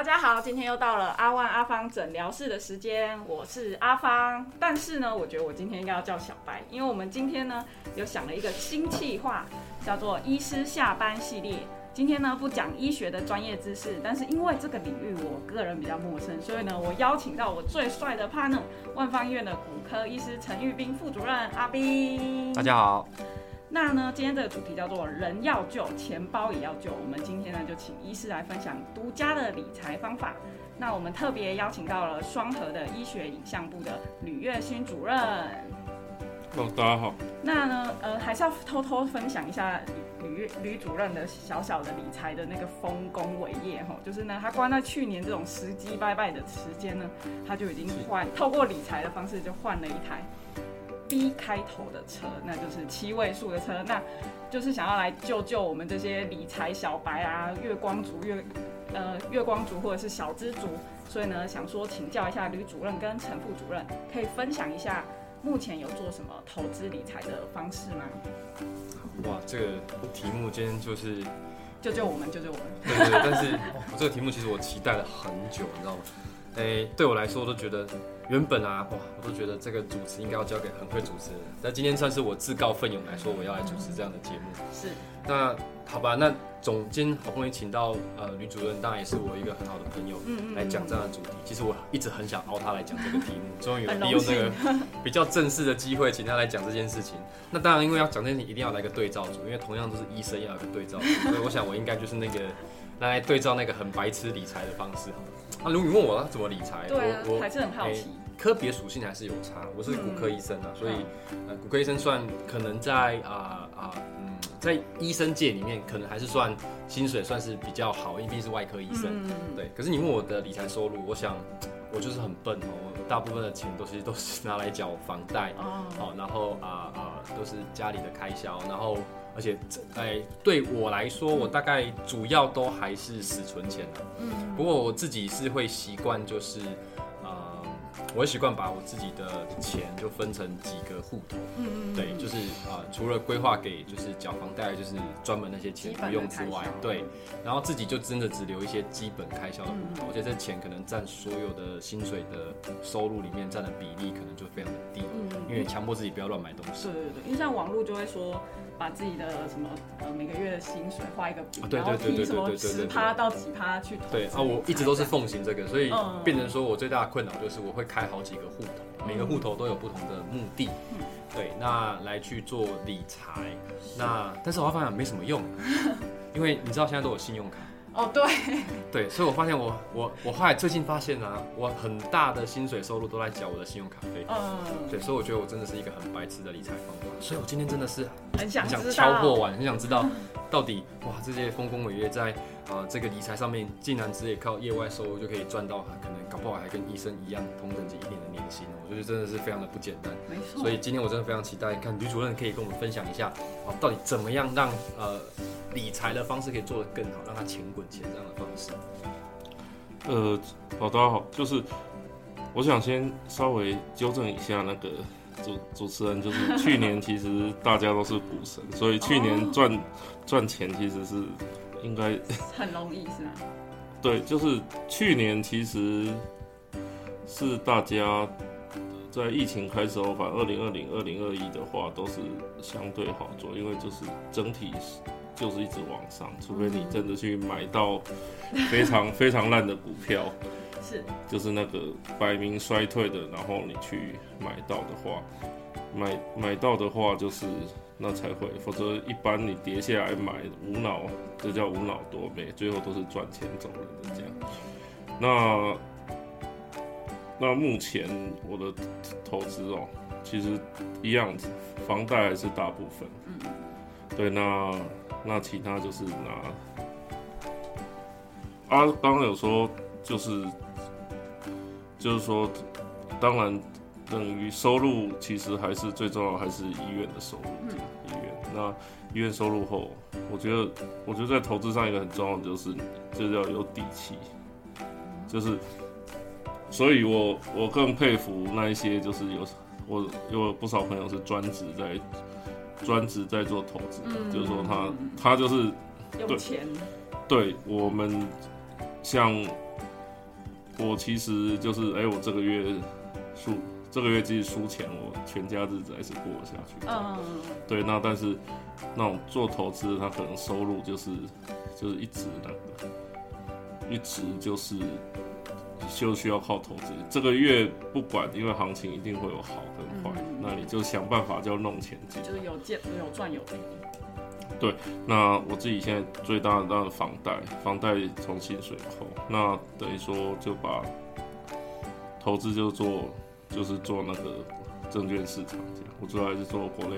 大家好，今天又到了阿万阿芳诊疗室的时间，我是阿芳。但是呢，我觉得我今天应该要叫小白，因为我们今天呢有想了一个新计划，叫做“医师下班系列”。今天呢不讲医学的专业知识，但是因为这个领域我个人比较陌生，所以呢我邀请到我最帅的 partner，万方医院的骨科医师陈玉斌副主任阿斌。大家好。那呢，今天这个主题叫做“人要救，钱包也要救”。我们今天呢，就请医师来分享独家的理财方法。那我们特别邀请到了双河的医学影像部的吕月勋主任。哦，大家好。那呢，呃，还是要偷偷分享一下吕吕主任的小小的理财的那个丰功伟业哈，就是呢，他关在去年这种时机拜拜的时间呢，他就已经换透过理财的方式就换了一台。B 开头的车，那就是七位数的车，那就是想要来救救我们这些理财小白啊，月光族、月呃月光族或者是小资族，所以呢，想说请教一下吕主任跟陈副主任，可以分享一下目前有做什么投资理财的方式吗？哇，这个题目今天就是救救我们，救救我们。对对对，但是这个题目其实我期待了很久，你知道吗？哎，对我来说，我都觉得。原本啊，哇，我都觉得这个主持应该要交给很会主持人。那今天算是我自告奋勇来说，我要来主持这样的节目。是。那好吧，那总监好不容易请到呃女主任，当然也是我一个很好的朋友，来讲这样的主题。其实我一直很想熬他来讲这个题目，终于有利用这个比较正式的机会，请他来讲这件事情。那当然，因为要讲这件事情，一定要来个对照组，因为同样都是医生，要有个对照组。所以我想，我应该就是那个来对照那个很白痴理财的方式。啊，如果你问我怎么理财，对啊，我还是很好奇。科别属性还是有差。我是骨科医生啊，所以呃，骨科医生算可能在啊啊嗯，在医生界里面，可能还是算薪水算是比较好，因为是外科医生。对。可是你问我的理财收入，我想我就是很笨哦，我大部分的钱都是都是拿来缴房贷哦，好，然后啊啊都是家里的开销，然后而且哎对我来说，我大概主要都还是死存钱的。嗯。不过我自己是会习惯就是。我会习惯把我自己的钱就分成几个户头，嗯嗯，对，就是啊，除了规划给就是缴房贷，就是专门那些钱不用之外，对，然后自己就真的只留一些基本开销的户头，而且这钱可能占所有的薪水的收入里面占的比例可能就非常的低，嗯，因为强迫自己不要乱买东西。对对对，因为像网络就会说。把自己的什么呃每个月的薪水画一个饼，然后提什么十趴到几趴去投。对啊，我一直都是奉行这个，所以变成说我最大的困扰就是我会开好几个户头，每个户头都有不同的目的。对，那来去做理财，那但是我发现没什么用，因为你知道现在都有信用卡。哦，对，对，所以我发现我我我后来最近发现啊，我很大的薪水收入都在缴我的信用卡费。嗯，对，所以我觉得我真的是一个很白痴的理财方法。所以我今天真的是很想敲破碗，很想知道到底哇这些丰功伟业在啊这个理财上面，竟然只靠业外收入就可以赚到，可能搞不好还跟医生一样同等级一点的年薪。我觉得真的是非常的不简单。没错。所以今天我真的非常期待，看吕主任可以跟我们分享一下，啊到底怎么样让呃。理财的方式可以做得更好，让它钱滚钱这样的方式。呃，好，大家好，就是我想先稍微纠正一下那个主主持人，就是去年其实大家都是股神，所以去年赚赚钱其实是应该 很容易是吗？对，就是去年其实是大家在疫情开始后，反正二零二零、二零二一的话都是相对好做，因为就是整体。就是一直往上，除非你真的去买到非常非常烂的股票，是，就是那个百名衰退的，然后你去买到的话，买买到的话就是那才会，否则一般你跌下来买无脑，这叫无脑多倍，最后都是赚钱走人的这样。那那目前我的投资哦，其实一样子，房贷还是大部分，对，那。那其他就是拿，啊，刚刚有说就是，就是说，当然等于收入其实还是最重要，还是医院的收入。医院那医院收入后，我觉得我觉得在投资上一个很重要的就是，就是要有底气，就是，所以我我更佩服那一些就是有我有不少朋友是专职在。专职在做投资，就是说他他就是有钱，对我们像我其实就是，哎、我这个月输，这个月即使输钱，我全家日子还是过得下去。嗯，对，那但是那种做投资的，他可能收入就是就是一直那个，一直就是就需要靠投资。这个月不管，因为行情一定会有好跟坏，嗯那你就想办法就弄钱进。就是有见有赚有赔。那我自己现在最大的当然房贷，房贷从薪水扣，那等于说就把投资就做就是做那个证券市场这样，我主要还是做国内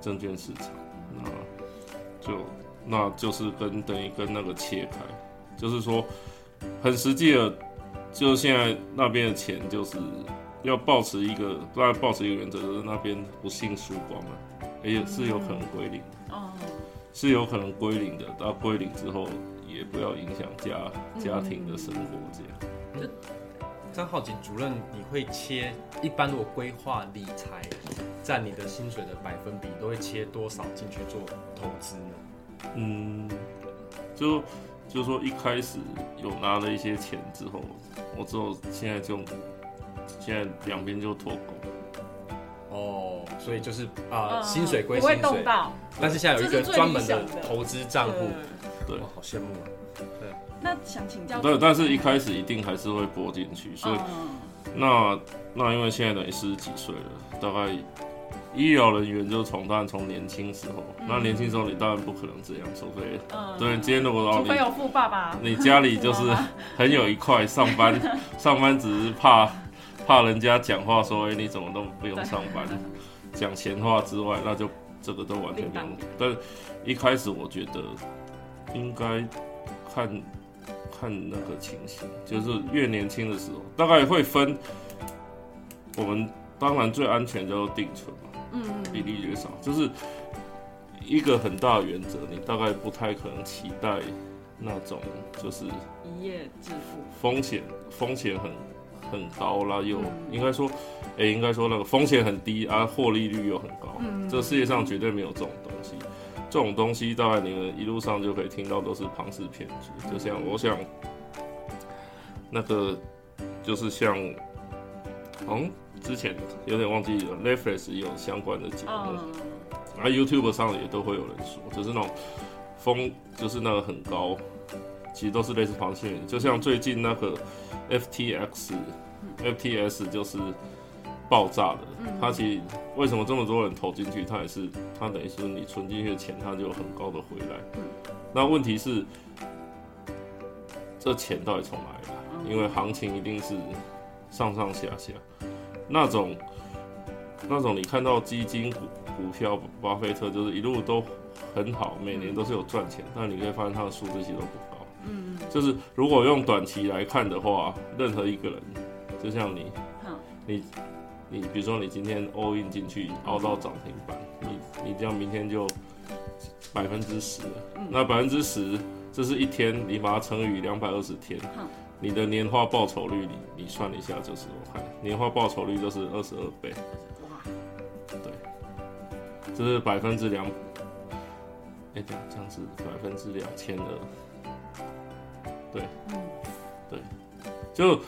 证券市场，那就那就是跟等于跟那个切开，就是说很实际的，就现在那边的钱就是要保持一个，当然保持一个原则，就是那边不幸输光了，也是有可能归零的。哦，是有可能归零的，到归零之后也不要影响家家庭的生活，这样。张浩景主任，你会切一般如果规划理财占你的薪水的百分比，都会切多少进去做投资呢？嗯，就就是说一开始有拿了一些钱之后，我之后现在就现在两边就脱钩。哦，所以就是啊、嗯薪水归不会薪水，动到。但是现在有一个专门的的投资账户，对哇，好羡慕啊！那想请教，对但是一开始一定还是会拨进去，所以嗯。那那因为现在等于四十几岁了，大概医疗人员就从当然从年轻时候，那年轻时候你当然不可能这样，除非嗯，对今天如果哦你除非有富爸爸，你家里就是 很有一块上班，上班只是怕怕人家讲话说，哎、你怎么都不用上班，讲闲话之外，那就这个都完全不用另当。但一开始我觉得应该看看那个情形，就是越年轻的时候，大概会分。我们当然最安全叫做定存嘛，嗯，比例越少，就是一个很大的原则，你大概不太可能期待那种就是一夜致富，风险风险很很高啦，又、嗯应该说，哎、应该说那个风险很低啊，获利率又很高，嗯这世界上绝对没有这种东西。这种东西大概你们一路上就可以听到都是庞氏骗局，就像我想那个就是像，好像之前有点忘记了，Netflix 也有相关的节目，嗯，啊，YouTube 上也都会有人说，就是那种风，就是那个很高，其实都是类似螃蟹鱼，就像最近那个 FTX、FTS 就是爆炸的，它其实为什么这么多人投进去，它也是它等于是你存进去的钱，它就有很高的回来。那问题是，这钱到底从哪里来？因为行情一定是上上下下，那种那种你看到基金股股票，巴菲特就是一路都很好，每年都是有赚钱，但你可以发现他的数字其实都不高。嗯，就是如果用短期来看的话，任何一个人，就像你嗯，你你比如说你今天 all in 进去，熬到涨停板，你你这样明天就百分之十了，那百分之十，这是一天，你把它乘以两百二十天嗯，你的年化报酬率，你你算一下就是我看年化报酬率就是二十二倍，哇，这是百分之两，哎，这样这样子百分之两千二，对，嗯。对，就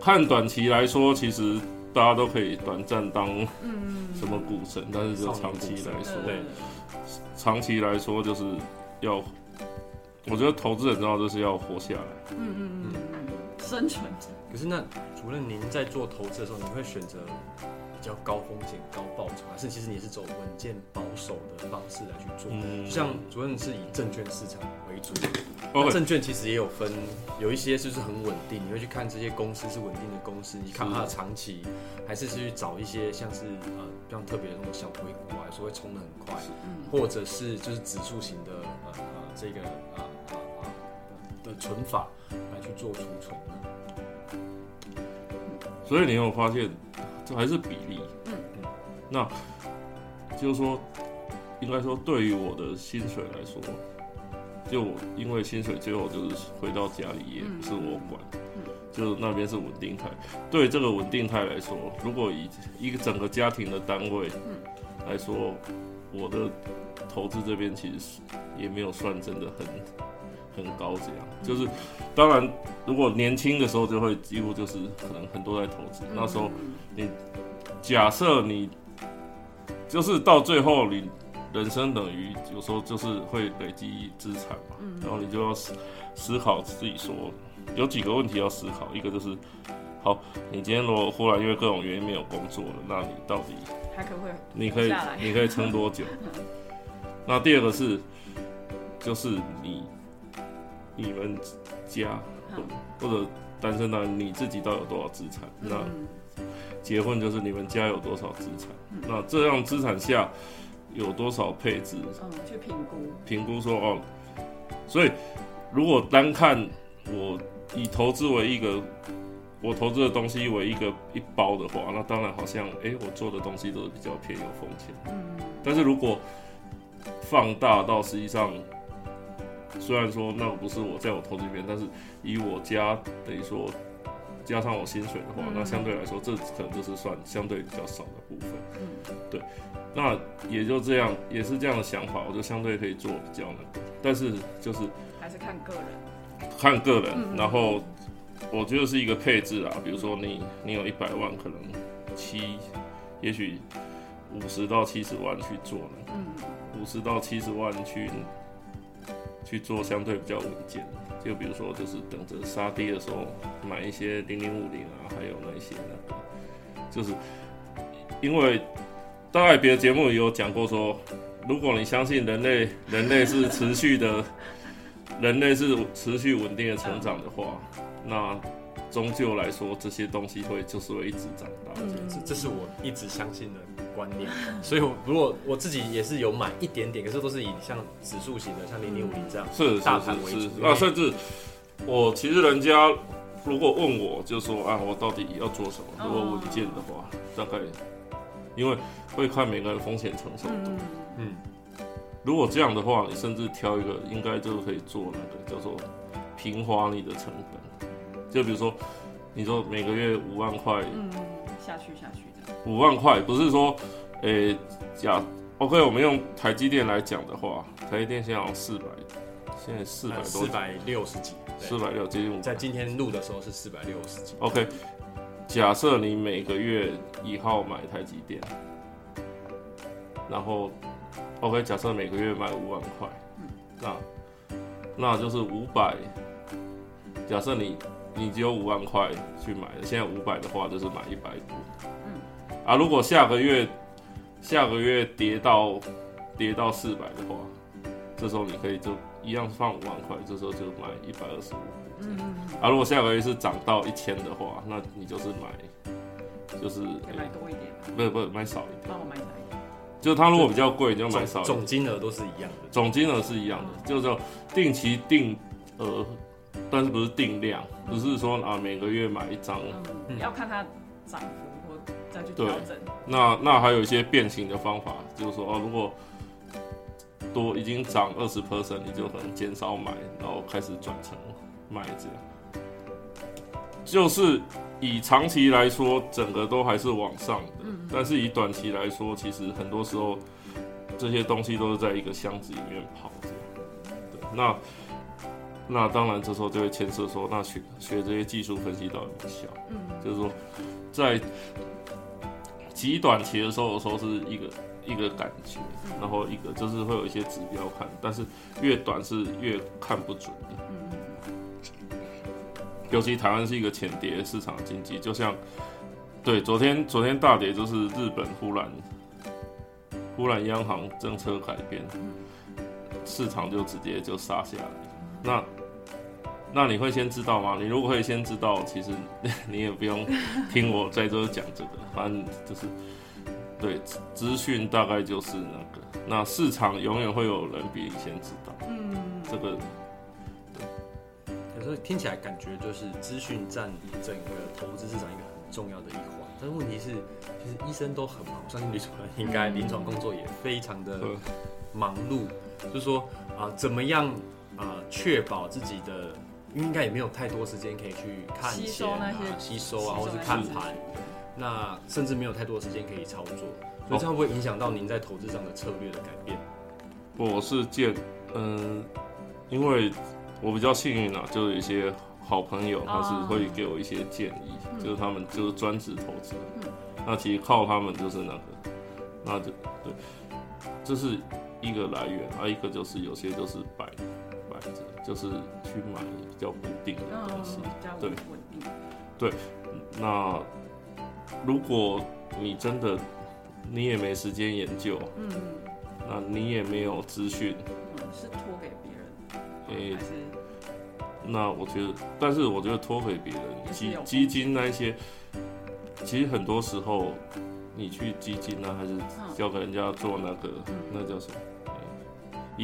看短期来说，其实大家都可以短暂当嗯，什么股神，但是就长期来说，对。长期来说就是要，我觉得投资很重要，就是要活下来。嗯嗯嗯嗯，生存，可是那主任，您在做投资的时候，你会选择比较高风险高报酬，还是其实你是走稳健保守的方式来去做？嗯就像主任是以证券市场为主，证券其实也有分，有一些就是很稳定，你会去看这些公司是稳定的公司，你看它的长期，还是去找一些像是呃像特别的那种小硅股啊，有时候会冲的很快，嗯或者是就是指数型的呃呃这个呃呃呃的存法来去做储存呢？所以你有发现，这还是比例。嗯那就是说，应该说对于我的薪水来说，就我因为薪水最后就是回到家里，也不是我管，嗯就那边是稳定态。对这个稳定态来说，如果以一个整个家庭的单位来说，我的投资这边其实也没有算真的很很高这样。就是当然，如果年轻的时候就会几乎就是可能很多在投资，那时候你假设你就是到最后你人生等于有时候就是会累积资产嘛，然后你就要思思考自己说有几个问题要思考，一个就是好，你今天如果忽然因为各种原因没有工作了，那你到底还可不可以？你可以你可以撑多久？那第二个是，就是你你们家嗯或者单身男你自己到底有多少资产？那嗯结婚就是你们家有多少资产？那这样资产下有多少配置？嗯，去评估，评估说哦，所以如果单看我以投资为一个，我投资的东西为一个一包的话，那当然好像诶，我做的东西都是比较偏有风险。嗯但是如果放大到实际上，虽然说那不是我在我投资里面，但是以我家等于说加上我薪水的话，嗯。那相对来说这可能就是算相对比较少的部分。嗯。对，那也就这样，也是这样的想法，我就相对可以做比较那个，但是就是还是看个人，看个人，嗯然后我觉得是一个配置啊，比如说你你有一百万，可能七，也许五十到七十万去做呢，嗯。五十到七十万去去做相对比较稳健的，就比如说就是等着杀跌的时候买一些零零五零啊，还有那些那个，就是因为大概别的节目也有讲过说，如果你相信人类人类是持续的，人类是持续稳定的成长的话，那终究来说这些东西会就是会一直长大。嗯这这是我一直相信的观念，所以我如果我自己也是有买一点点，可是都是以像指数型的，像零零五零这样是是大盘为是主是啊，甚至我其实人家如果问我，就说啊，我到底要做什么？哦如果稳健的话，大概因为会看每个人风险承受度。嗯嗯，如果这样的话，你甚至挑一个，应该就可以做那个叫做平滑你的成本。就比如说，你说每个月五万块，嗯，下去下去五万块不是说，诶、假 OK，我们用台积电来讲的话，台积电现在好像四百，现在四百多四，百六十几，四百六接近五在今天录的时候是四百六十几，OK，假设你每个月一号买台积电，然后 OK，假设每个月买五万块，那那就是五百。假设你你只有五万块去买的，现在五百的话就是买一百股。嗯啊，如果下个月下个月跌到跌到四百的话，这时候你可以就一样放五万块，这时候就买一百二十五。啊，如果下个月是涨到一千的话，那你就是买，就是可以买多一点，不是不是买少一点，帮我买少一点，就是它如果比较贵，你就买少总一点，总金额都是一样的。总金额是一样的，就是说定期定额，但是不是定量，不是说啊每个月买一张，嗯，要看它涨幅。或再去对调整，那那还有一些变形的方法，就是说哦，如果多已经涨二十 percent，你就可能减少买，然后开始转成卖这样。就是以长期来说，整个都还是往上的，但是以短期来说，其实很多时候这些东西都是在一个箱子里面跑这样。对，那那当然这时候就会牵涉说，那学学这些技术分析到底有没有效？嗯就是说，在极短期的时候，有时候是一个一个感觉，然后一个就是会有一些指标看，但是越短是越看不准的。尤其台湾是一个浅碟市场经济，就像对昨天昨天大跌，就是日本忽然忽然央行政策改变，市场就直接就杀下来。那那你会先知道吗？你如果会先知道，其实 你也不用听我在这讲这个，反正就是对资资讯大概就是那个，那市场永远会有人比你先知道，嗯。这个有时候听起来感觉就是资讯占整个投资市场一个很重要的一环，但是问题是，其实医生都很忙，我相信李主任应该临床工作也非常的嗯忙碌，就是说啊、怎么样啊、确保自己的，应该也没有太多时间可以去看吸钱啊收那些、吸收啊，或是看盘，那甚至没有太多时间可以操作，所以这样会不会影响到您在投资上的策略的改变？我是建，嗯、因为我比较幸运啊，就有一些好朋友，他是哦会给我一些建议，嗯。就是他们就是专职投资，嗯。那其实靠他们就是那个，那就对，这是一个来源啊，一个就是有些就是摆就是去买比较固定的嗯，东西。对对。那如果你真的你也没时间研究，嗯那你也没有资讯，嗯，是托给别人，诶、还是那我觉得，但是我觉得托给别人基基金那一些，其实很多时候你去基金啊，还是交给人家做那个、嗯那叫什么、诶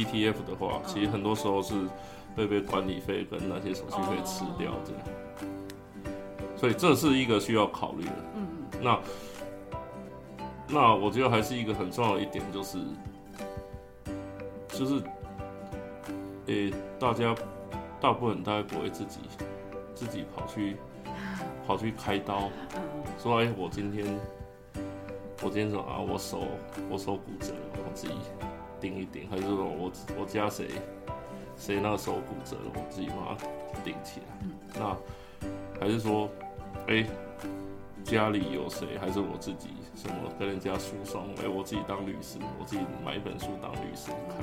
ETF 的话，嗯其实很多时候是会被管理费跟那些手续费吃掉哦。的，所以这是一个需要考虑的。嗯。那那我觉得还是一个很重要的一点，就是就是，诶、大家大部分大概不会自己自己跑去跑去开刀，嗯。说哎、我今天我今天说啊，我手我手骨折了，我自己顶一顶，还是说我我家谁谁那个手骨折了，我自己把它顶起来。那还是说，哎、家里有谁，还是我自己什么跟人家诉讼？哎、我自己当律师，我自己买一本书当律师看。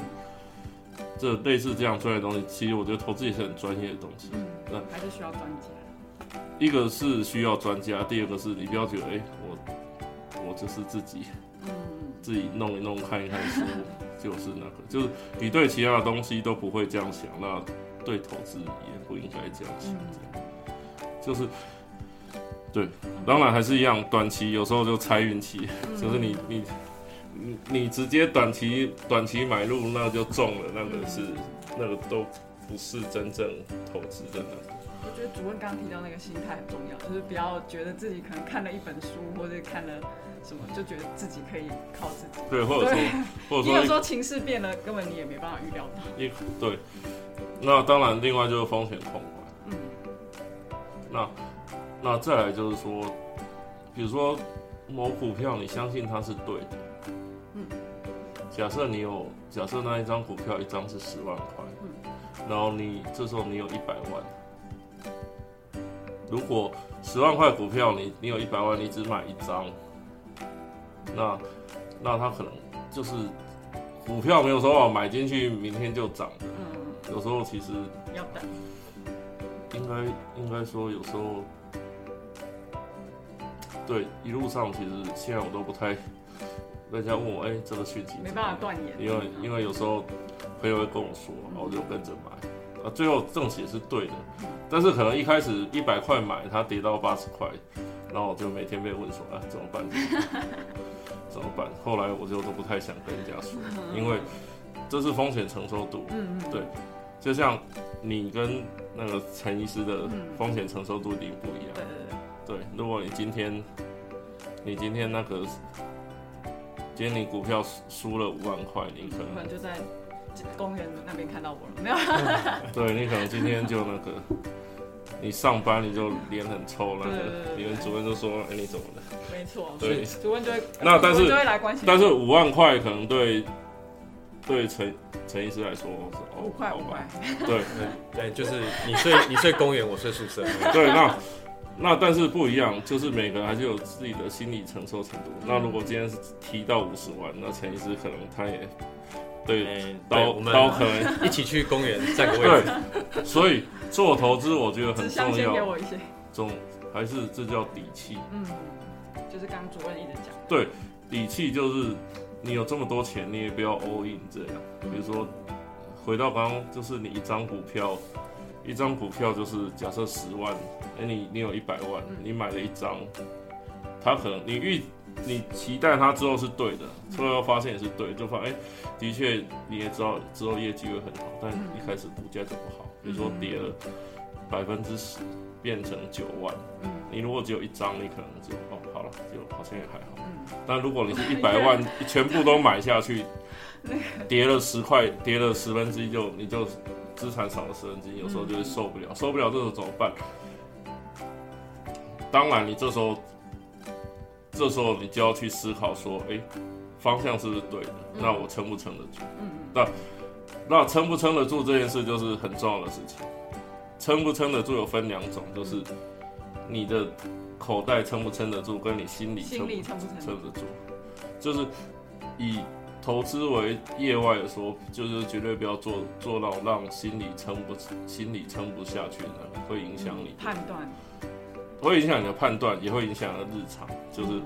这类似这样专业的东西，其实我觉得投资也是很专业的东西。那嗯，还是需要专家。一个是需要专家，第二个是你不要觉得，哎、我我就是自己嗯自己弄一弄看一看书，就是那个，就是你对其他的东西都不会这样想，那对投资也不应该这样想，就是对，当然还是一样，短期有时候就猜运气，嗯就是你你你你直接短期短期买入那就中了，那个是那个都不是真正投资的那个。我觉得主任刚刚提到那个心态很重要，就是不要觉得自己可能看了一本书或者看了什么，就觉得自己可以靠自己。对，或者说，或者说因为有时候情势变了，根本你也没办法预料到。一对，那当然另外就是风险控管。嗯那那再来就是说，比如说某股票，你相信它是对的，嗯，假设你有，假设那一张股票一张是十万块，嗯然后你这时候你有一百万，如果十万块股票你你有一百万，你只买一张，那那他可能就是股票没有说哦买进去明天就涨的，嗯，有时候其实要等。应该应该说有时候，对一路上其实现在我都不太，人家问我哎、这个讯息没办法断言。因为因为有时候朋友会跟我说，然后我就跟着买，啊最后正解是对的，但是可能一开始一百块买，它跌到八十块，然后我就每天被问说啊怎么办？怎么办？后来我就都不太想跟人家说，因为这是风险承受度，嗯嗯，对就像你跟那个陈医师的嗯风险承受度一定不一样。对对对，对，如果你今天你今天那个今天你股票输输了五万块，你可能可能就在公园那边看到我了，没有？对你可能今天就那个你上班你就脸很臭，那个你们主任就说哎你怎么了？没错，对主任就会，那但是就会来关心。但是五万块可能对对陈陈医师来说是哦五块五块，对 对，就是你睡你睡公园，我睡宿舍。对，那那但是不一样，就是每个人还是有自己的心理承受程度。那如果今天是提到五十万，那陈医师可能他也对哎，对刀我们刀可能 一起去公园占个位置。对，所以做投资我觉得很重要，我一些，重还是这叫底气。嗯，就是刚刚主任一直讲，对，底气就是你有这么多钱，你也不要 all in 这样。比如说，回到刚刚，就是你一张股票，一张股票就是假设十万，哎、你你有一百万嗯，你买了一张，它可能你预你期待它之后是对的，最后发现也是对，就发现哎、的确你也知道之后业绩会很好，但嗯一开始股价就不好，比如说跌了百分之十，变成九万，嗯你如果只有一张，你可能就哦好了，就好像也还好。嗯，但如果你是 一百万全部都买下去，跌了十块，跌了十分之一就你就资产少了十分之一，有时候就会受不了，受不了这种怎么办？当然，你这时候这时候你就要去思考说，哎、方向是不是对的？那我撑不撑得住？嗯那那撑不撑得住这件事就是很重要的事情。撑不撑得住有分两种，就是你的口袋撑不撑得住，跟你心里撑心里撑不撑撑得住。就是以投资为业外的说，就是绝对不要做做到让心里撑不心里撑不下去的，会影响你判断，会影响你的判断，也会影响你的日常。就是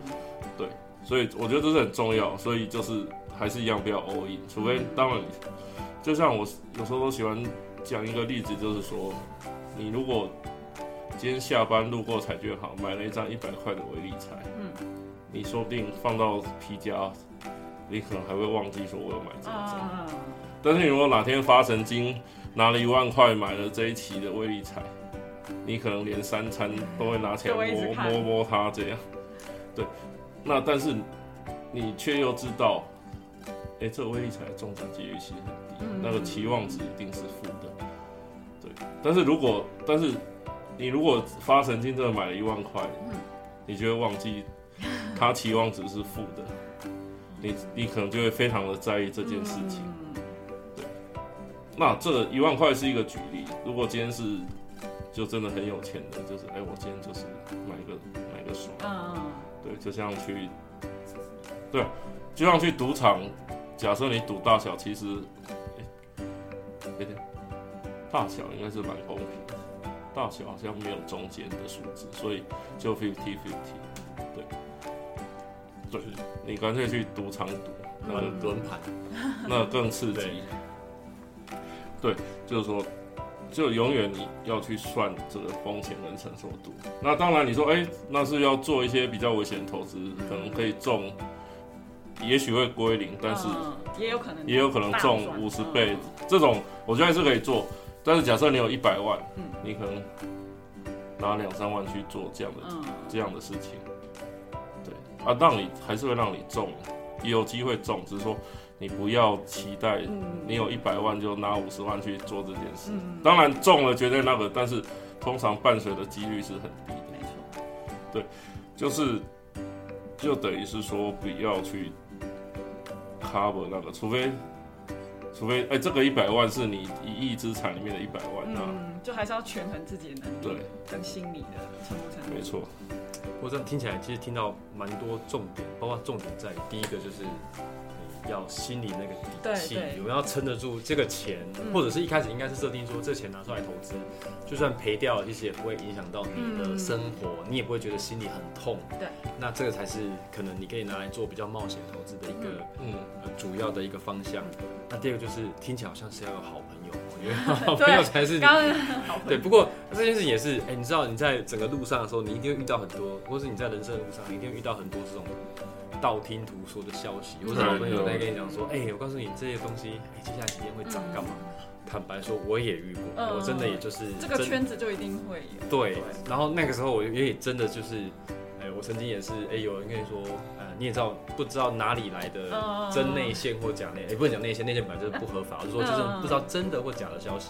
对，所以我觉得这是很重要。所以就是还是一样，不要 all in，除非当然，就像我有时候都喜欢讲一个例子，就是说，你如果今天下班路过彩券行买了一张一百块的微利彩，嗯你说不定放到皮夹，你可能还会忘记说我有买这一张。啊，但是你如果哪天发神经拿了一万块买了这一期的微利彩，你可能连三餐都会拿起来摸摸摸它这样。对，那但是你却又知道，哎、这个微利彩的中奖几率其实很低，嗯那个期望值一定是负的。对，但是如果但是你如果发神经真的买了一万块，嗯你就会忘记它期望值是负的，你你可能就会非常的在意这件事情。嗯那这一万块是一个举例，如果今天是就真的很有钱的，就是哎、我今天就是买个买个爽，嗯对，就像去，对，就像去赌场，假设你赌大小，其实，哎、大小应该是蛮公平的，大小好像没有中间的数字，所以就 fifty fifty，对，对，你干脆去赌场赌，那轮轮盘，那更刺激。对。对，就是说，就永远你要去算这个风险跟承受度。那当然，你说，哎、那是要做一些比较危险的投资，可能可以中，也许会归零，但是嗯也有可能也有可能中五十倍，这种我觉得还是可以做。但是假设你有一百万，嗯。你可能拿两三万去做这样的嗯。这样的事情，对。啊，让你还是会让你中，也有机会中，只是说你不要期待嗯。你有一百万就拿五十万去做这件事。嗯。当然中了绝对那个，但是通常伴随的几率是很低。的，没错，对就是就等于是说不要去 cover 那个，除非除非哎、这个一百万是你一亿资产里面的一百万啊，嗯，就还是要权衡自己的能力对，跟心理的程度，没错，我这样听起来，其实听到蛮多重点，包括重点在于第一个就是你要心里那个底气有没有要撑得住这个钱，嗯或者是一开始应该是设定说这钱拿出来投资，就算赔掉了，其实也不会影响到你的嗯生活，你也不会觉得心里很痛。对，那这个才是可能你可以拿来做比较冒险投资的一个、嗯，呃主要的一个方向。那第二个就是听起来好像是要有好朋友，我觉得啊好朋友才是你对，不过这件事情也是，哎、你知道你在整个路上的时候，你一定会遇到很多，或是你在人生的路上，你一定会遇到很多这种道听途说的消息，或者好朋友在跟你讲说，哎、我告诉你这些东西，哎、接下来几天会涨干嘛？坦白说，我也遇过，嗯我真的也就是这个圈子就一定会有，对，然后那个时候我也真的就是，哎、我曾经也是，哎、有人跟你说，呃，你也知道，不知道哪里来的嗯真内线或假内，哎、不能讲内线，内线本来就是不合法，我是说就是嗯不知道真的或假的消息。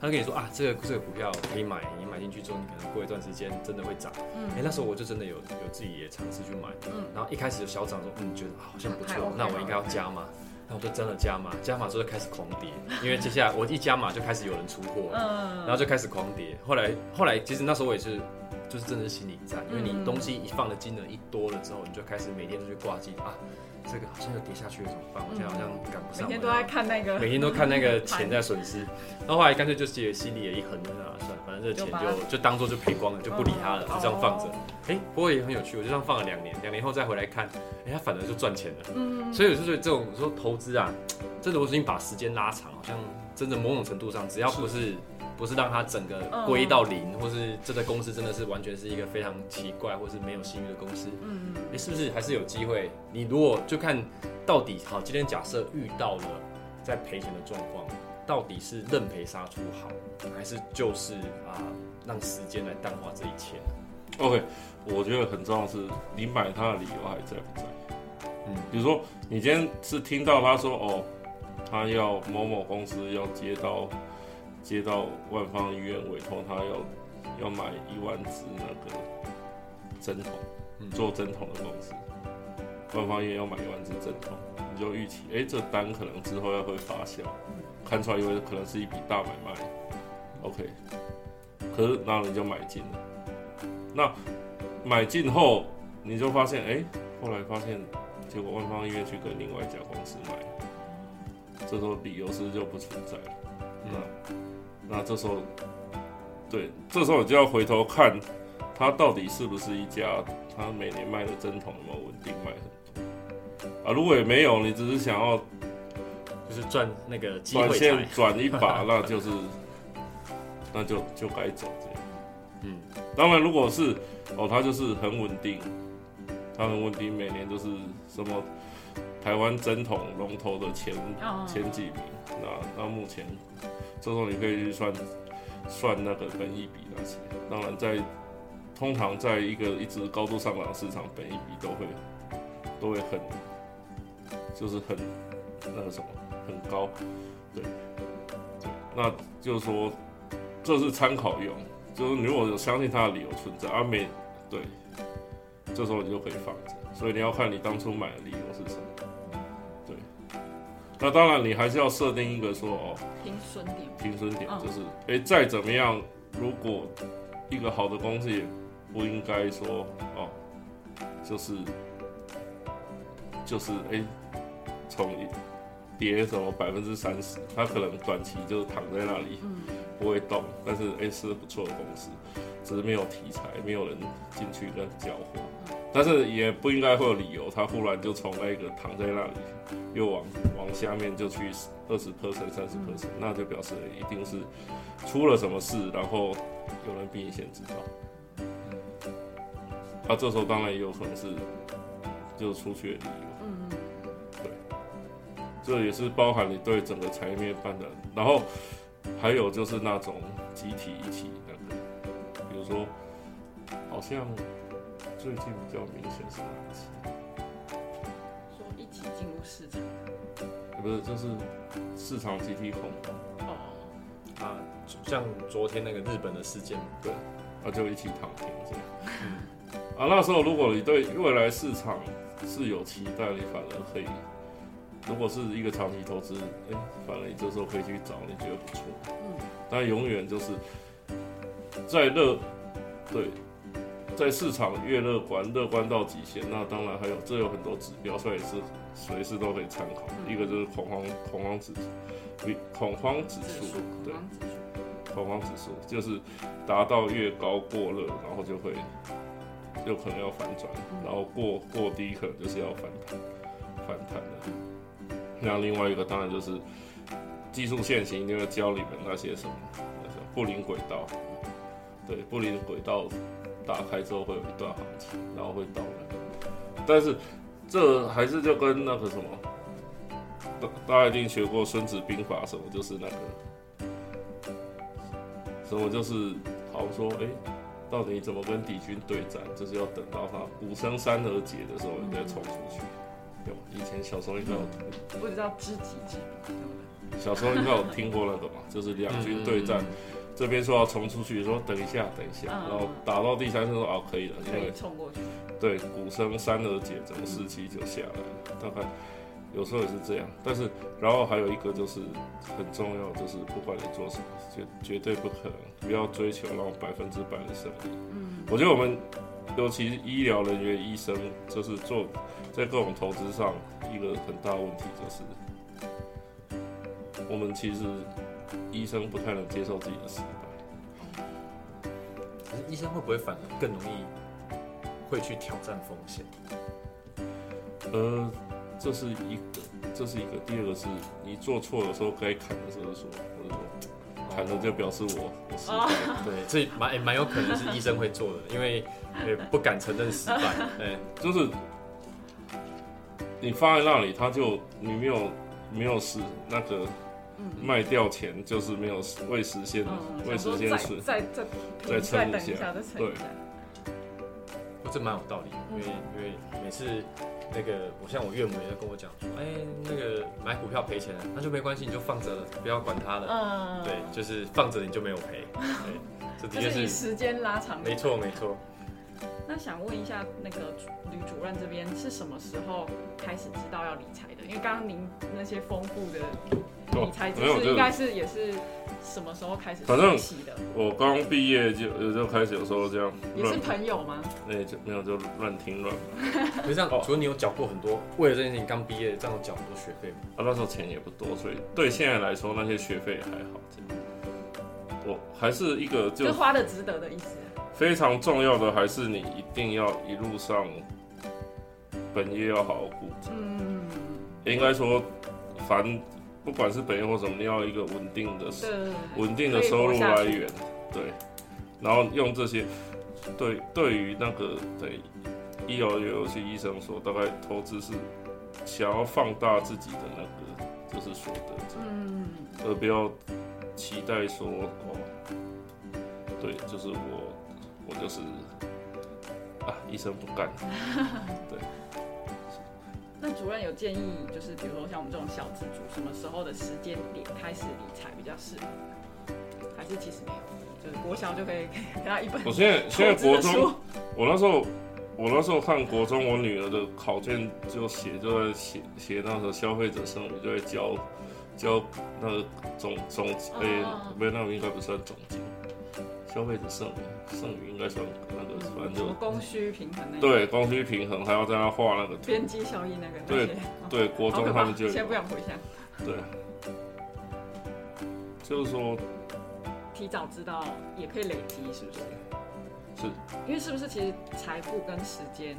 他跟你说啊，这个这个股票可以买，你买进去之后，你可能过一段时间真的会涨。哎、嗯那时候我就真的有有自己也尝试去买，嗯然后一开始就小涨说，嗯，觉得啊好像不错那我应该要加码。那我就真的加码，加码之后就开始狂跌，因为接下来我一加码就开始有人出货，嗯，然后就开始狂跌。后来后来其实那时候我也是，就是真的是心理战，因为你嗯东西一放的金额一多了之后，你就开始每天都去挂机啊，这个好像又跌下去了怎么办？我现在好像赶不上。每天都在看那个，每天都看那个钱在损失，然后后来干脆就自己心里也一横，就啊算了，反正这个钱就就就当做就赔光了，就不理它了，哦就这样放着。哎，不过也很有趣，我就这样放了两年，两年后再回来看，哎，它反而就赚钱了。嗯，所以我就觉得这种说投资啊，真的我已经把时间拉长，好像真的某种程度上，只要不是不是让它整个归到零，或是这个公司真的是完全是一个非常奇怪或是没有信誉的公司，嗯哎、是不是还是有机会？你如果就看到底好，今天假设遇到了在赔钱的状况，到底是认赔杀出好，还是就是啊让时间来淡化这一切？OK，我觉得很重要的是你买它的理由还在不在。嗯比如说你今天是听到他说哦，他要某某公司要接到接到万方医院委托他要要买一万支那个针筒，嗯。做针筒的公司，万方医院要买一万支针筒，你就预期哎、这单可能之后要会发酵，看出来，因为可能是一笔大买卖，OK，可是然后你就买进了，那买进后你就发现，哎、后来发现，结果万方医院去跟另外一家公司买，这时候理由是不是就不存在了？那那这时候，对，这时候你就要回头看，它到底是不是一家，它每年卖的针筒有没有稳定卖很多啊？如果也没有，你只是想要就是赚那个机会短线财。转一把，那就是那就就该走这样。嗯，当然，如果是哦，它就是很稳定，它很稳定，每年都是什么台湾针筒龙头的前嗯前几名。那那目前这时候你可以去算算那个本益比那些。当然在通常在一个一直高度上涨的市场，本益比都会都会很就是很那个什么很高，对对，那就是说这是参考用，就是你如果有相信它的理由存在，啊没对，这时候你就可以放着。所以你要看你当初买的理由那当然你还是要设定一个说哦，平损点，平损点嗯。就是，哎、再怎么样，如果一个好的公司也不应该说哦，就是就是哎，从、跌什么百分之三十，它可能短期就是躺在那里嗯，不会动，但是哎、是不错的公司，只是没有题材，没有人进去跟交货。但是也不应该会有理由，他忽然就从那个躺在那里，又往往下面就去二十 percent、三十 percent，那就表示一定是出了什么事，然后有人比你先知道。那、这时候当然也有可能是就出去的理由，嗯，这也是包含你对整个产业面判断，然后还有就是那种集体一起那个，比如说好像最近比较明显是哪一期？说一起进入市场，呃不是，就是市场集体恐慌，哦，啊，像昨天那个日本的事件，对那就一起躺平这样。啊，那时候如果你对未来市场是有期待，你反而可以，如果是一个长期投资，哎、反而你这时候可以去找你觉得不错。嗯，但永远就是在乐，对，在市场越乐观，乐观到极限。那当然还有，这有很多指标，所以是随时都可以参考。嗯一个就是恐慌恐慌指数，恐慌指数，对恐，慌指数，就是达到越高过热，然后就会有可能要反转，然后过过低可能就是要反弹反弹的。那另外一个当然就是技术线型，一定会教你们那些什么那叫布林轨道，对，布林轨道打开之后会有一段行情，然后会到来。但是这还是就跟那个什么，大大家一定学过《孙子兵法》，什么就是那个什么就是好像说，哎、到底怎么跟敌军对战，就是要等到他鼓声三而竭的时候，你再冲出去。有以前小时候应该有，不知道知己知？小时候应该有听过那个嘛，就是两军对战，这边说要冲出去，说等一下，等一下，嗯然后打到第三声说哦可以了，因可以为冲过去，对鼓声三而解，整个士气就下来了。大概有时候也是这样，但是然后还有一个就是很重要，就是不管你做什么，绝绝对不可能不要追求那种百分之百的胜利。嗯，我觉得我们尤其医疗人员、医生，就是做在各种投资上一个很大的问题，就是我们其实医生不太能接受自己的失败。可是医生会不会反而更容易会去挑战风险？呃，这是一个，这是一个。第二个是你做错的时候该砍的时候说，或者说砍了就表示我我失败。对，这蛮诶蛮有可能是医生会做的，因为也不敢承认失败。哎，就是你放在那里，他就你没有没有实那个嗯卖掉钱，就是没有未实现嗯，未实现损。再再再再撑一下等一下，再撑一下，不这蛮有道理的，因为因为每次那个我像我岳母也在跟我讲说，哎，那个买股票赔钱了，那就没关系，你就放着了，不要管它了。嗯，对，就是放着你就没有赔。对，这的确就是你是时间拉长，没错没错。那想问一下，那个吕主任这边是什么时候开始知道要理财的？因为刚刚您那些丰富的理财知识，应该是也是什么时候开始反正学习的？我刚毕业就就开始有时候这样也是，朋友吗？那就没有就乱听乱就。这样哦，除了你有缴过很多，为了这件事情刚毕业，这样有缴很多学费吗？啊，那时候钱也不多，所以对现在来说那些学费还好。这样，我还是一个就就花的值得的意思。非常重要的，还是你一定要一路上本业要好好顾着。嗯，应该说，凡不管是本业或什么，你要一个稳定的对，稳定的收入来源，对，然后用这些，对，对于那个对医疗业有些医生说，大概投资是想要放大自己的那个就是所得，嗯，而不要期待说哦，对，就是我我就是啊，医生不干，对那主任有建议，就是比如说像我们这种小资主，什么时候的时间点开始理财比较适合？还是其实没有，就是国小就可以给他一本我现在现在国中，我那时候，我那时候看国中，我女儿的考卷就写就在写写那时候消费者剩余，就在教教那个总总诶，哦没、那个应该不算总金，消费者剩余剩余应该算那个，反正就供需平衡那一对供需平衡，还要在那画那个图。边际效益那个对那些，对，国中他们就有现在不想回想，对，就是说提早知道也可以累积，是不是？是因为是不是其实财富跟时间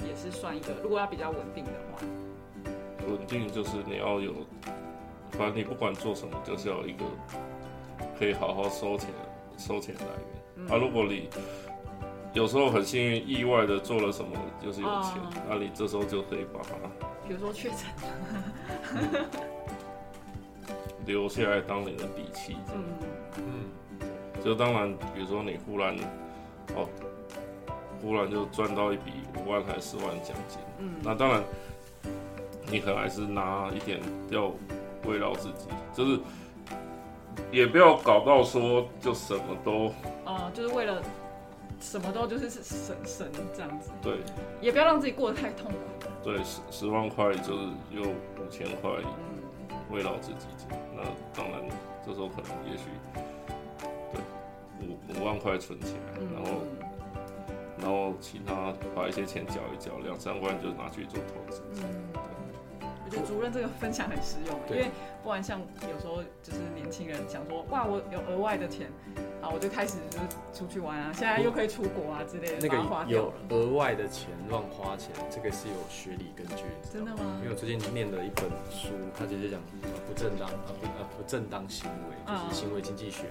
也是算一个，如果要比较稳定的话，稳定，就是你要有，反正你不管做什么，就是要有一个可以好好收钱收钱来源。嗯。啊，如果你有时候很幸运，意外的做了什么，就是有钱，哦那、你这时候就可以把它比如说确诊，留下来当你的底气。嗯，嗯，就当然，比如说你忽然哦，忽然就赚到一笔五万还是十万奖金，嗯。那当然你可能还是拿一点要慰劳自己，就是也不要搞到说就什么都呃，就是为了什么都就是省省这样子，对。也不要让自己过得太痛苦。对，十十万块就是有五千块嗯，慰劳自己那当然这时候可能也许对五五万块存起来，嗯。然后然后其他把一些钱缴一缴，两三万就拿去做投资。嗯，我觉得主任这个分享很实用，因为不然像有时候就是年轻人想说，哇，我有额外的钱啊，我就开始就是出去玩啊，现在又可以出国啊之类的，那个有掉了。额外的钱乱花钱，这个是有学理根据，真的吗因为我最近念了一本书，他直接讲呃不正当啊不呃不正当行为，嗯就是行为经济学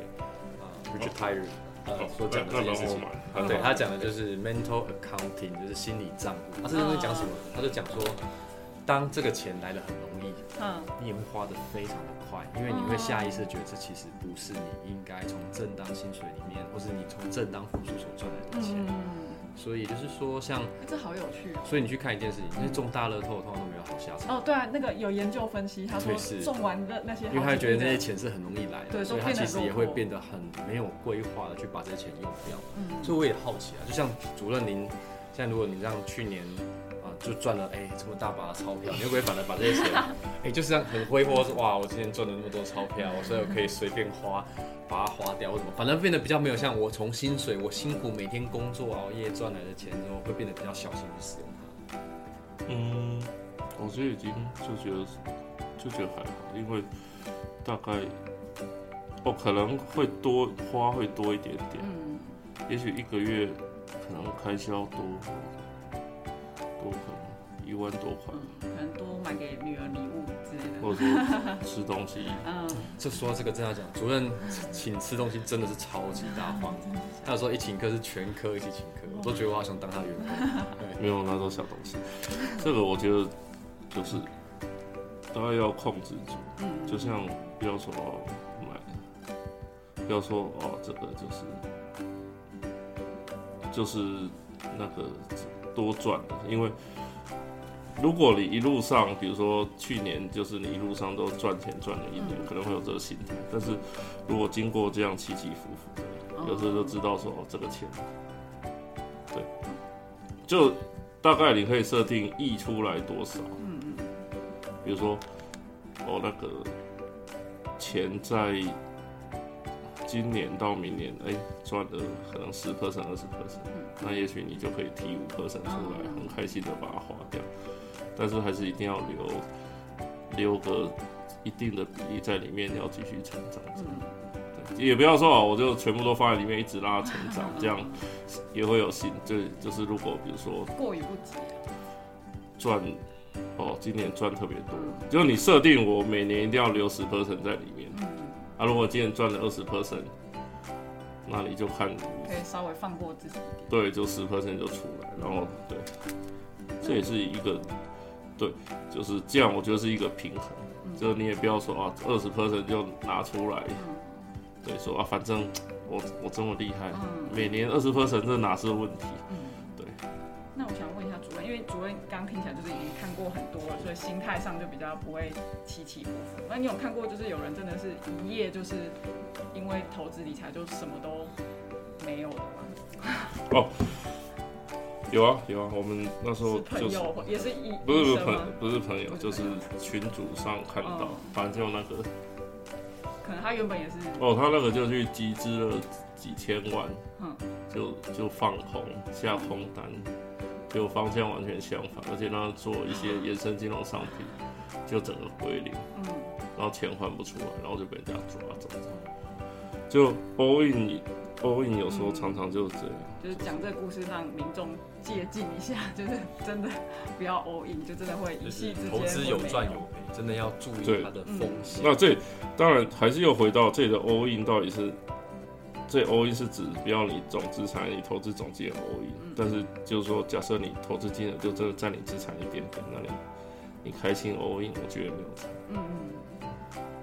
啊，Richard Tyler 呃所讲的这件事情。对他讲的就是 mental accounting，就是心理账户。他这边讲什么？他就讲说，当这个钱来的很容易，嗯，你也会花的非常的快，因为你会下意识觉得这其实不是你应该从正当薪水里面，或是你从正当付出所赚来的钱。嗯，所以就是说，像欸这好有趣哦。所以你去看一件事情，因为中大乐透通常都没有好下场，哦，对啊，那个有研究分析，他说是中完的那些因为他觉得那些钱是很容易来的，对所以他其实也会变得很没有规划的去把这些钱用掉。嗯，所以我也好奇啊，就像主任您，现在如果你让去年啊就赚了哎、这么大把的钞票，你会不会反而把这些钱 哎、就是这样很挥霍说哇我今天赚了那么多钞票，所以我可以随便花，把它花掉或什么，反正变得比较没有像我从薪水我辛苦每天工作熬夜赚来的钱之后，会变得比较小心去使用它。嗯，我觉得已经就觉得就觉得还好，因为大概哦可能会多花会多一点点，嗯，也许一个月可能开销多多可能一万多块，嗯，可能多买给女儿礼物之类的。或者说吃东西，嗯，就说到这个真的要讲，主任请吃东西真的是超级大方，他有时候一请客是全科一起请客，我都觉得我好想当他员工。对。没有那种小东西，这个我觉得就是大家要控制住，嗯，就像不要说哦买，不要说哦这个就是就是那个多赚的，因为如果你一路上，比如说去年就是你一路上都赚钱赚了一年，嗯可能会有这个心态，但是如果经过这样起起伏伏，有时候就知道说哦这个钱对。就大概你可以设定溢出来多少，嗯嗯。比如说哦那个钱在今年到明年，哎、赚了可能十 percent 二十 percent，那也许你就可以提五 percent 出来，嗯很开心的把它花掉，但是还是一定要留留个一定的比例在里面，要继续成长。这样嗯，对也不要说啊，我就全部都放在里面，一直让它成长，这样也会有心。就就是如果比如说过于不及啊。赚哦，今年赚特别多，就是你设定我每年一定要留十 percent 在里面。嗯，啊，如果今天赚了二十 percent，那你就看可以稍微放过自己一点。对，就十 percent 就出来，然后对，这也是一个对，就是这样，我觉得是一个平衡。就是你也不要说啊，二十 percent 就拿出来，嗯对，说啊，反正我我这么厉害，嗯每年二十 percent 这哪是问题？嗯，对。那我想问因为主任刚听起来就是已经看过很多了，所以心态上就比较不会起起伏伏。那你有看过就是有人真的是一夜就是因为投资理财就什么都没有了吗？有啊有啊，我们那时候是朋就是友也是一不是不是朋？不是朋友，就是群主上看到嗯，反正就那个可能他原本也是哦，他那个就去集资了几千万，嗯就就放空下空单，结果方向完全相反，而且让他做一些衍生金融商品，就整个归零，嗯然后钱还不出来，然后就被人家抓走，就 all in all in 有时候常常就是这样，就是讲这个故事让民众借鉴一下，就是真的不要 all in，就真的会一就是夕之间投资有赚有赔，真的要注意它的风险。那这当然还是又回到这里的 all in 到底是。这 all in 是指不要你总资产，你投资总金额 all in，、嗯但是就是说，假设你投资金额就真的占你资产一点点，那你你开心 all in，我觉得没有差。嗯嗯。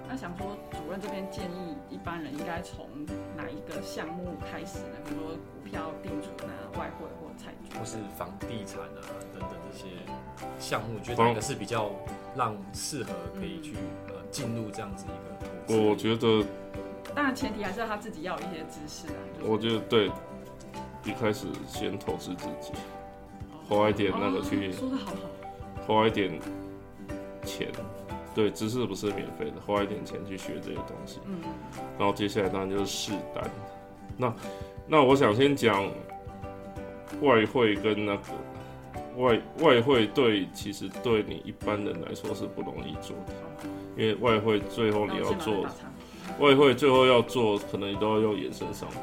那想说，主任这边建议一般人应该从哪一个项目开始呢？比如说股票、定存啊、外汇或债券或。是房地产啊等等这些项目，觉得哪个是比较让适合可以去呃进入这样子一个投资？我觉得，当然前提还是要他自己要有一些知识啊。就是我觉得对，一开始先投资自己，花一点那个去哦说的好好。花一点钱，对，知识不是免费的，花一点钱去学这些东西，嗯然后接下来当然就是试单。那那我想先讲外汇跟那个外外汇对，其实对你一般人来说是不容易做的，因为外汇最后你要做外汇最后要做，可能你都要用衍生商品，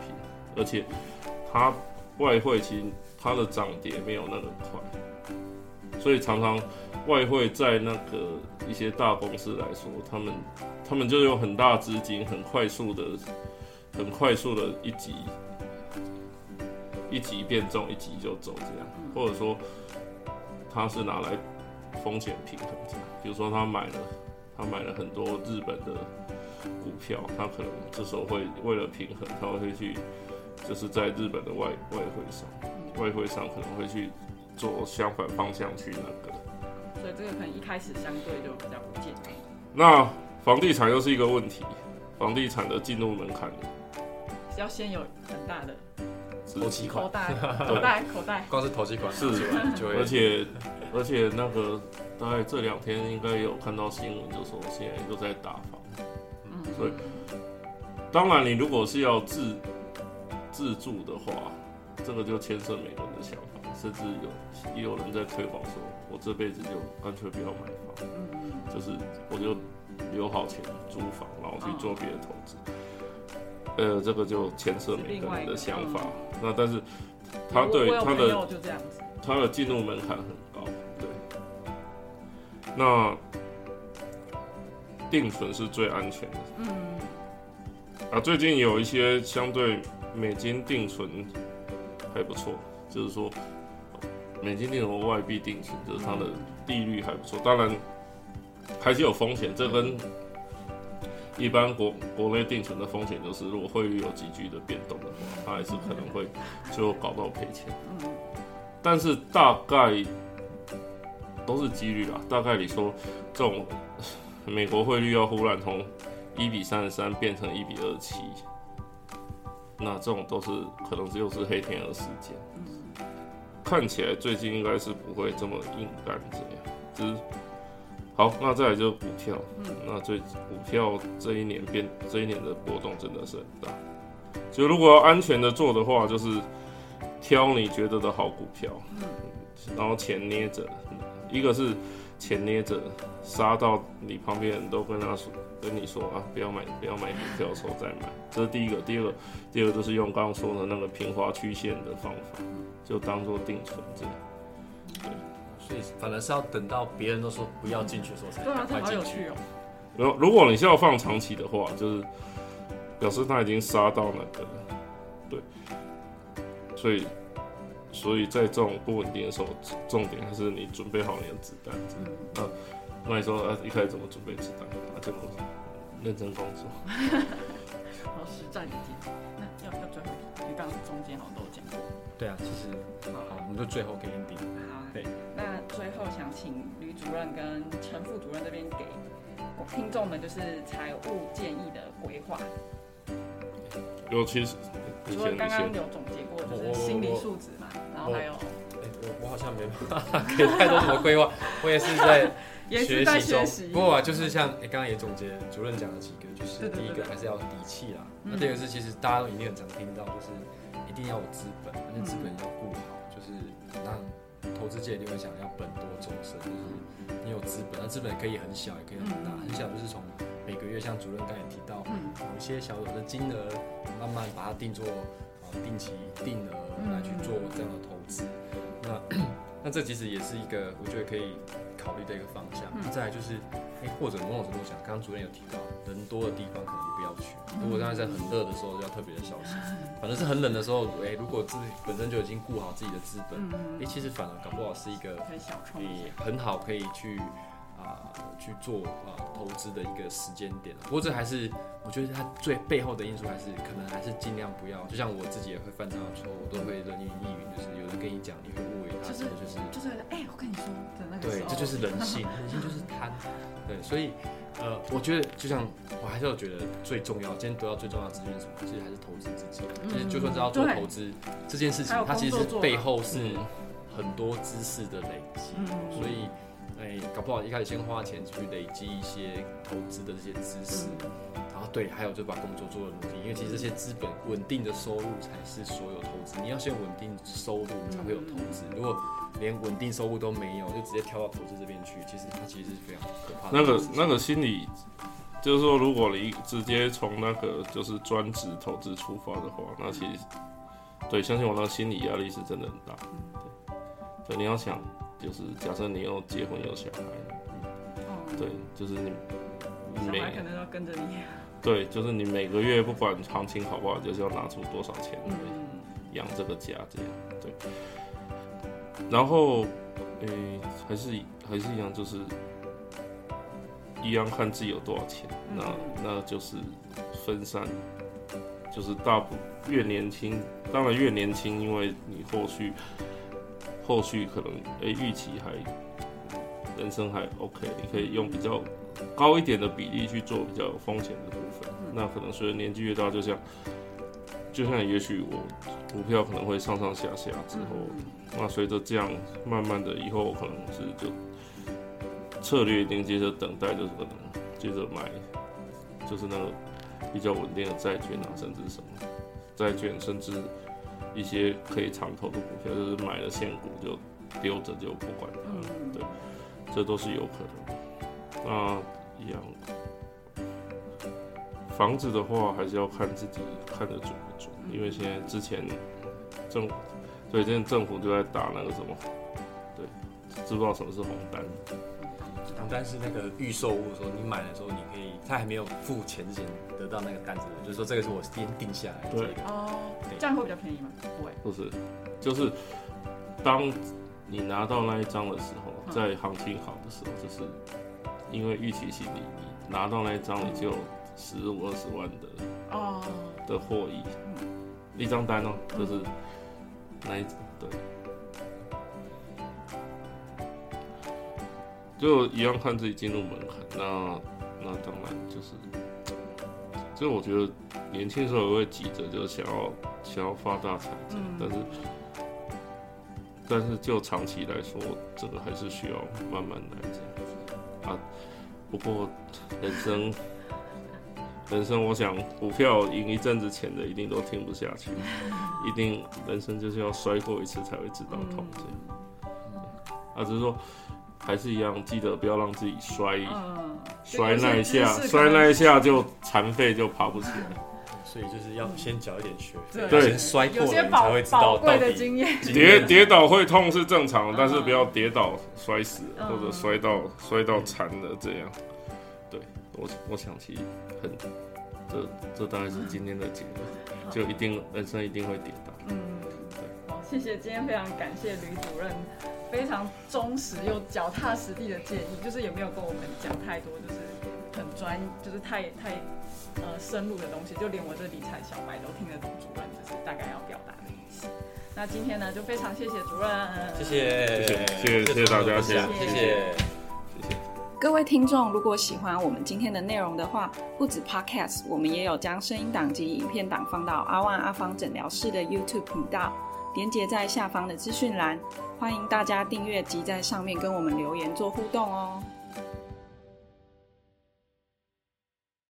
而且它外汇其实它的涨跌没有那么快，所以常常外汇在那个一些大公司来说，他们他们就用很大资金，很快速的、很快速的一级一级变重，一级就走这样，或者说他是拿来风险平衡这样，比如说他买了他买了很多日本的。股票，他可能这时候会为了平衡，他会去就是在日本的外外汇上，外汇上可能会去做相反方向去那个。所以这个可能一开始相对就比较不建议。那房地产又是一个问题，房地产的进入门槛要先有很大的投期款口，袋、口袋、口袋。光是投期款是而且而且那个大概这两天应该有看到新闻，就说现在又在打房。嗯，对当然，你如果是要自自住的话，这个就牵涉每个人的想法，甚至有也有人在推广说，我这辈子就干脆不要买房，嗯就是我就留好钱租房，然后去做别的投资。呃，这个就牵涉每个人的想法。那但是他对他的朋友就这样子。它的进入门槛很高，对。那定存是最安全的嗯啊。最近有一些相对美金定存还不错，就是说美金定存或外币定存，就是它的利率还不错。当然还是有风险，这跟一般国国内定存的风险就是，如果汇率有急剧的变动的话，它还是可能会最后搞到赔钱。嗯但是大概都是几率啦。大概你说这种美国汇率要忽然从一比三十三变成一比二七，那这种都是可能又是黑天鹅事件。看起来最近应该是不会这么硬干这样，只是好，那再来就是股票，那最股票这一年变这一年的波动真的是很大。就如果要安全的做的话，就是挑你觉得的好股票，然后钱捏着，一个是钱捏着，杀到你旁边人都跟他说跟你说啊，不要买不要买股票的时候再买，这是第一个。第二个，第二个就是用刚刚说的那个平滑曲线的方法，就当做定存这样。对所以反而是要等到别人都说不要进去的时候才对啊，这赶快进去。好有趣哦。然后如果你是要放长期的话，就是表示他已经杀到那个了，对，所以所以在这种不稳定的时候，重点还是你准备好你的子弹。那那你说啊，一开始怎么准备子弹？啊，结果认真工作。好实战一点。那要要最后一题，因为刚刚中间好像都有讲过。对啊，其实好，我们就最后给 ending。好，对。那最后想请吕主任跟陈副主任这边给听众们就是财务建议的规划。尤其是以除了刚刚有总结过，就是心理素质后还有哎、我我好像没办法给太多什么规划，我也是在学习中。不过啊，就是像哎，刚刚也总结主任讲了几个，就是第一个还是要底气啦。嗯那第二个是其实大家都一定很常听到，就是一定要有资本，而且资本要顾好，就是让投资界一定会想要本多终身，就是你有资本，那资本可以很小，也可以很大。嗯很小就是从每个月，像主任刚才也提到，嗯有一些小额的金额，慢慢把它定做呃定期定额嗯来去做这样的投资。那 那这其实也是一个我觉得可以考虑的一个方向。嗯再来就是，哎、或者某种程度讲，刚刚主任有提到，人多的地方可能不要去。嗯如果大家在很热的时候，就要特别的小心。反正是很冷的时候，哎、如果自己本身就已经顾好自己的资本，哎、嗯，其实反而搞不好是一个可以小创一也下。很好可以去啊、去做啊、投资的一个时间点。不过这还是我觉得它最背后的因素还是可能还是尽量不要，就像我自己也会犯这样的错，我都会人云亦云，就是有人跟你讲，你会误以为他就是就是就是哎、我跟你说的那个对这就是人性，人性就是贪。对，所以呃，我觉得就像我还是有觉得最重要，今天得到最重要的资讯是什么？其实还是投资自己。其实就算是要做投资这件事情，它其实背后是嗯很多知识的累积。嗯，所以，哎、搞不好一开始先花钱去累积一些投资的这些知识，然后对，还有就把工作做的努力，因为其实这些资本稳定的收入才是所有投资。你要先稳定收入，你才会有投资。如果连稳定收入都没有，就直接跳到投资这边去，其实它其实是非常可怕的那。个那个心理，就是说，如果你直接从那个就是专职投资出发的话，那其实对，相信我，那个心理压力是真的很大。对，对，你要想，就是假设你要结婚有小孩，哦对，就是你你每小孩可能要跟着你。对，就是你每个月不管行情好不好，就是要拿出多少钱来嗯，养这个家，这样对。然后，诶、还是还是一样，就是一样看自己有多少钱，嗯那那就是分散，就是大部越年轻，当然越年轻，因为你后续后续可能诶、预期还人生还 OK，你可以用比较高一点的比例去做比较有风险的部分。那可能随着年纪越大，就像就像也许我股票可能会上上下下之后，那随着这样慢慢的以后可能是就策略一定接着等待，就是可能接着买，就是那个比较稳定的债券啊，甚至什么债券，甚至一些可以长投的股票，就是买了现股就丢着就不管它对，这都是有可能。那一样，房子的话还是要看自己看得准不准，因为现在之前政对，现在政府就在打那个什么，对，知不知道什么是红单？红单是那个预售物的时候，你买的时候，你可以，他还没有付钱之前得到那个单子，就是说这个是我先定下来的对。哦对，这样会比较便宜吗？不会。不是，就是当你拿到那一张的时候，嗯在行情好的时候，就是因为预期心理，你拿到那一张你就有十五二十万的哦，的获益，一张单哦，就是那一对，就一样看自己进入门槛。那那当然就是，就我觉得年轻时候也会急着，就是想要想要发大财这样，嗯但是但是就长期来说，这个还是需要慢慢来这样子啊。不过人生人生，我想股票赢一阵子钱的一定都听不下去，一定人生就是要摔过一次才会知道痛这样。啊，只是说还是一样，记得不要让自己摔嗯，摔那一下，摔那一下就残废，就爬不起来。所以就是要先缴一点学费，对先摔破了，才会知道到底经验，跌跌倒会痛是正常但是不要跌倒摔死了，嗯或者摔到摔到残了这样。对我我想起很，这这大概是今天的结论，就一定人生一定会跌倒。谢谢，今天非常感谢吕主任非常忠实又脚踏实地的建议，就是也没有跟我们讲太多，就是很专，就是太太呃深入的东西，就连我这理财小白都听得懂主任就是大概要表达的意思。那今天呢，就非常谢谢主任，谢谢，谢谢谢谢谢谢大家谢谢谢谢谢谢。各位听众，如果喜欢我们今天的内容的话，不止 Podcast，我们也有将声音档及影片档放到阿万阿芳诊疗室的 YouTube 频道，连接在下方的资讯栏，欢迎大家订阅及在上面跟我们留言做互动哦。